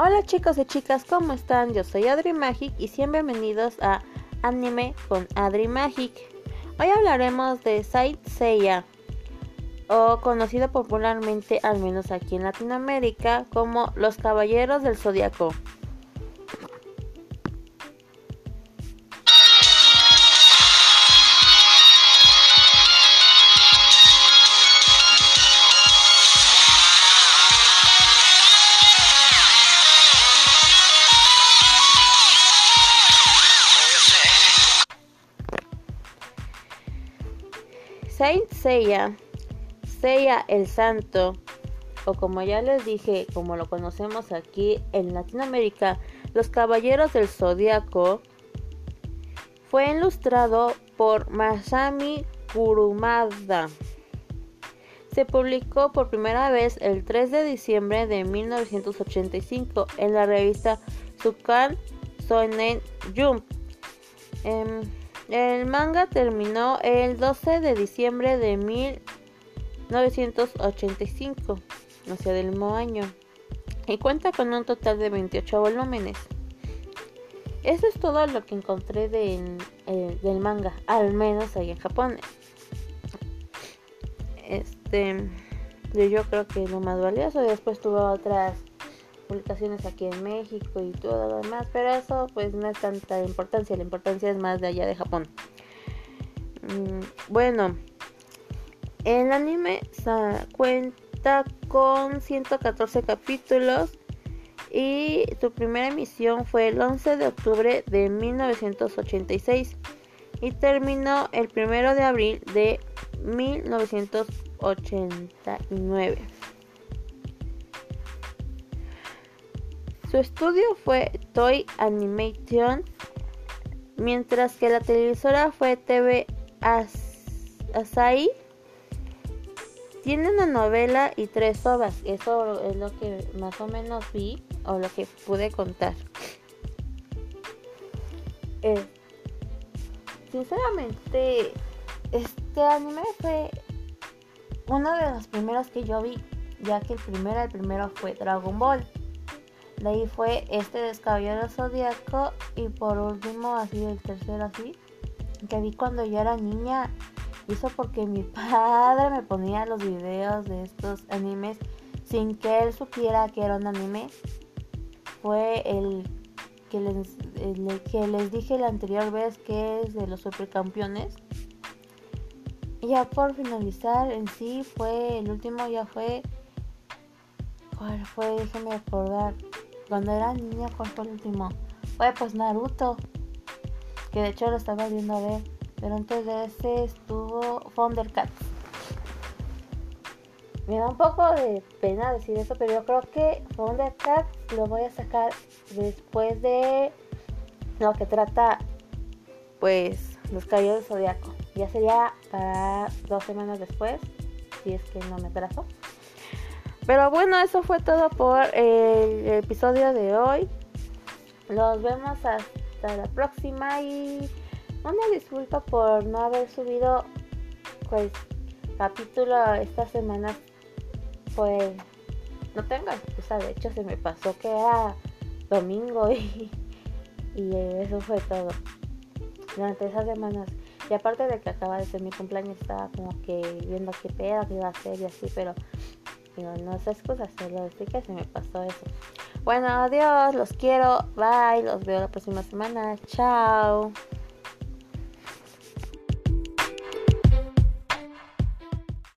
Hola chicos y chicas, ¿cómo están? Yo soy Adri Magic y bienvenidos a Anime con Adri Magic. Hoy hablaremos de Saint Seiya, o conocido popularmente, al menos aquí en Latinoamérica, como Los Caballeros del Zodiaco. Saint Seiya, Seiya el Santo, o como ya les dije, como lo conocemos aquí en Latinoamérica, los Caballeros del Zodiaco, fue ilustrado por Masami Kurumada. Se publicó por primera vez el 3 de diciembre de 1985 en la revista Sukan Sonen Jump. Em, el manga terminó el 12 de diciembre de 1985, o sea, del mismo año, y cuenta con un total de 28 volúmenes. Eso es todo lo que encontré de, eh, del manga, al menos ahí en Japón. Este, yo creo que lo más valioso. Después tuvo otras publicaciones aquí en México y todo lo demás, pero eso pues no es tanta importancia, la importancia es más de allá de Japón. Mm, bueno, el anime cuenta con 114 capítulos y su primera emisión fue el 11 de octubre de 1986 y terminó el 1 de abril de 1989. Su estudio fue Toy Animation, mientras que la televisora fue TV Asai. Tiene una novela y tres obras. Eso es lo que más o menos vi o lo que pude contar. Eh, sinceramente, este anime fue uno de los primeros que yo vi, ya que el primero, el primero fue Dragon Ball. De ahí fue este descabellado zodiaco y por último así el tercero así que vi cuando yo era niña. Hizo porque mi padre me ponía los videos de estos animes sin que él supiera que era un anime. Fue el que les, que les dije la anterior vez que es de los supercampeones. Y ya por finalizar en sí fue el último ya fue ¿Cuál fue? Déjeme acordar. Cuando era niña, ¿cuál fue el último? Fue pues Naruto. Que de hecho lo estaba viendo a ver. Pero antes de ese estuvo Thundercats. Me da un poco de pena decir eso, pero yo creo que Thundercats lo voy a sacar después de lo que trata, pues, los caballeros del zodiaco. Ya sería para dos semanas después, si es que no me trazo. Pero bueno, eso fue todo por el episodio de hoy. Nos vemos hasta la próxima y una disculpa por no haber subido pues capítulo esta semana. Pues no tengo excusa, de hecho se me pasó que era domingo y, y eso fue todo. Durante esas semanas. Y aparte de que acaba de ser mi cumpleaños, estaba como que viendo qué pedo que iba a hacer y así, pero no, es excusa, solo decir que se me pasó eso. Bueno, adiós, los quiero, bye, los veo la próxima semana, chao.